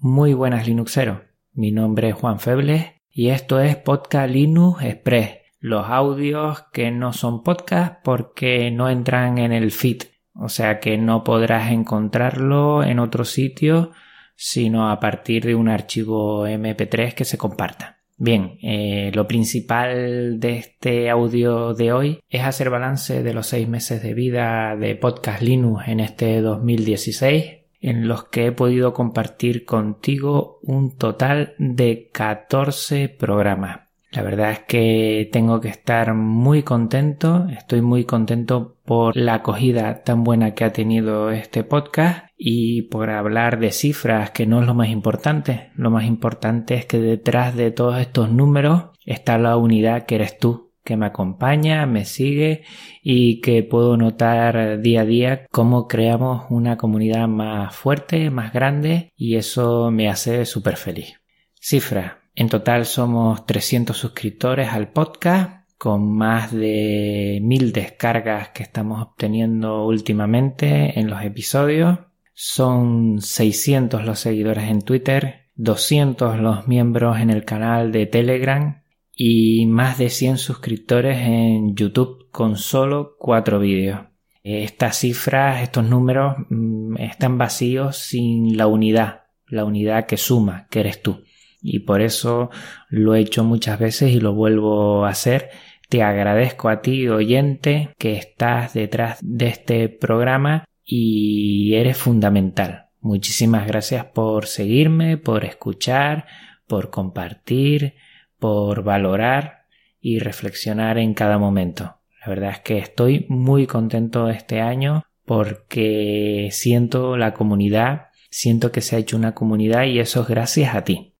Muy buenas Linuxeros. Mi nombre es Juan Febles y esto es Podcast Linux Express. Los audios que no son podcast porque no entran en el feed. O sea que no podrás encontrarlo en otro sitio sino a partir de un archivo MP3 que se comparta. Bien, eh, lo principal de este audio de hoy es hacer balance de los seis meses de vida de Podcast Linux en este 2016, en los que he podido compartir contigo un total de 14 programas. La verdad es que tengo que estar muy contento, estoy muy contento por la acogida tan buena que ha tenido este podcast y por hablar de cifras que no es lo más importante. Lo más importante es que detrás de todos estos números está la unidad que eres tú, que me acompaña, me sigue y que puedo notar día a día cómo creamos una comunidad más fuerte, más grande y eso me hace súper feliz. Cifras. En total somos 300 suscriptores al podcast con más de mil descargas que estamos obteniendo últimamente en los episodios. Son 600 los seguidores en Twitter, 200 los miembros en el canal de Telegram y más de 100 suscriptores en YouTube con solo 4 vídeos. Estas cifras, estos números mm, están vacíos sin la unidad, la unidad que suma, que eres tú y por eso lo he hecho muchas veces y lo vuelvo a hacer. Te agradezco a ti, oyente, que estás detrás de este programa y eres fundamental. Muchísimas gracias por seguirme, por escuchar, por compartir, por valorar y reflexionar en cada momento. La verdad es que estoy muy contento este año porque siento la comunidad, siento que se ha hecho una comunidad y eso es gracias a ti.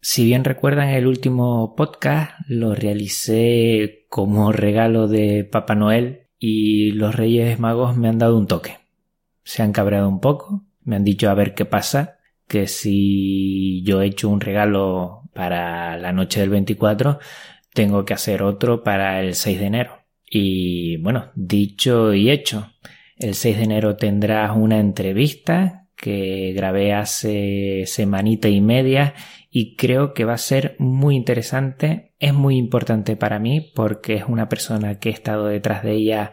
Si bien recuerdan el último podcast, lo realicé como regalo de Papá Noel y los Reyes Magos me han dado un toque. Se han cabreado un poco, me han dicho a ver qué pasa, que si yo he hecho un regalo para la noche del 24, tengo que hacer otro para el 6 de enero. Y bueno, dicho y hecho, el 6 de enero tendrás una entrevista que grabé hace semanita y media y creo que va a ser muy interesante. Es muy importante para mí porque es una persona que he estado detrás de ella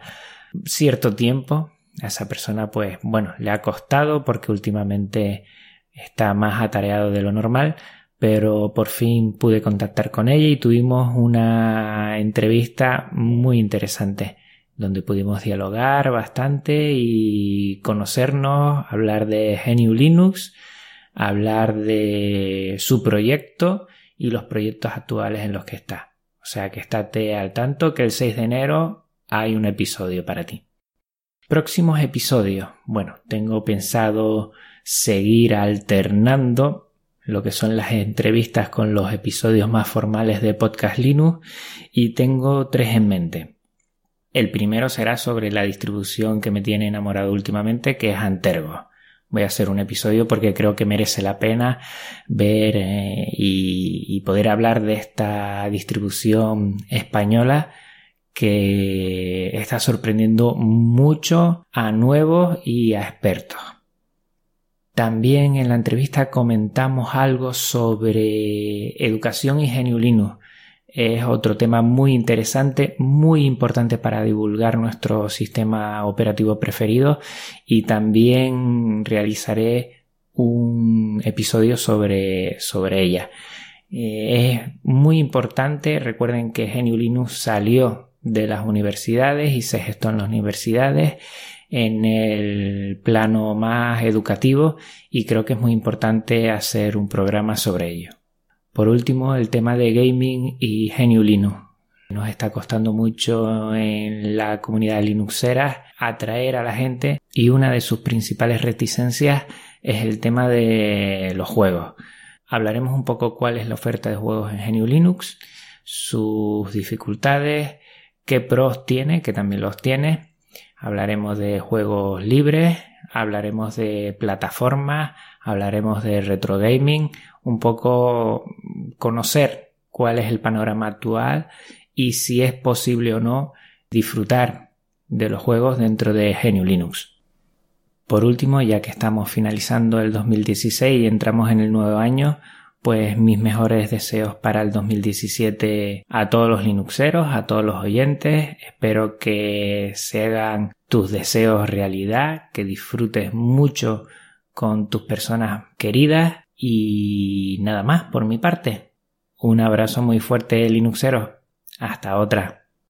cierto tiempo. A esa persona pues bueno, le ha costado porque últimamente está más atareado de lo normal, pero por fin pude contactar con ella y tuvimos una entrevista muy interesante donde pudimos dialogar bastante y conocernos, hablar de GNU Linux hablar de su proyecto y los proyectos actuales en los que está. O sea que estate al tanto que el 6 de enero hay un episodio para ti. Próximos episodios. Bueno, tengo pensado seguir alternando lo que son las entrevistas con los episodios más formales de Podcast Linux y tengo tres en mente. El primero será sobre la distribución que me tiene enamorado últimamente, que es Antergo voy a hacer un episodio porque creo que merece la pena ver eh, y, poder hablar de esta distribución española que está sorprendiendo mucho a nuevos y a expertos. También en la entrevista comentamos algo sobre educación y Linux. Es otro tema muy interesante, muy importante para divulgar nuestro sistema operativo preferido. Y también realizaré un episodio sobre, sobre ella. Eh, es muy importante, recuerden que GNU Linux salió de las universidades y se gestó en las universidades en el plano más educativo y creo que es muy importante hacer un programa sobre ello. Por último, el tema de gaming y GNU Linux. Nos está costando mucho en la comunidad Linuxera atraer a la gente y una de sus principales reticencias es el tema de los juegos. Hablaremos un poco cuál es la oferta de juegos en GNU Linux, sus dificultades, qué pros tiene, que también los tiene. Hablaremos de juegos libres, hablaremos de plataformas, hablaremos de retro gaming, un poco conocer cuál es el panorama actual y si es posible o no disfrutar de los juegos dentro de GNU Linux. Por último, ya que estamos finalizando el 2016 y entramos en el nuevo año, pues mis mejores deseos para el 2017 a todos los Linuxeros, a todos los oyentes. Espero que se hagan tus deseos realidad, que disfrutes mucho con tus personas queridas y nada más por mi parte. Un abrazo muy fuerte Linuxeros. Hasta otra.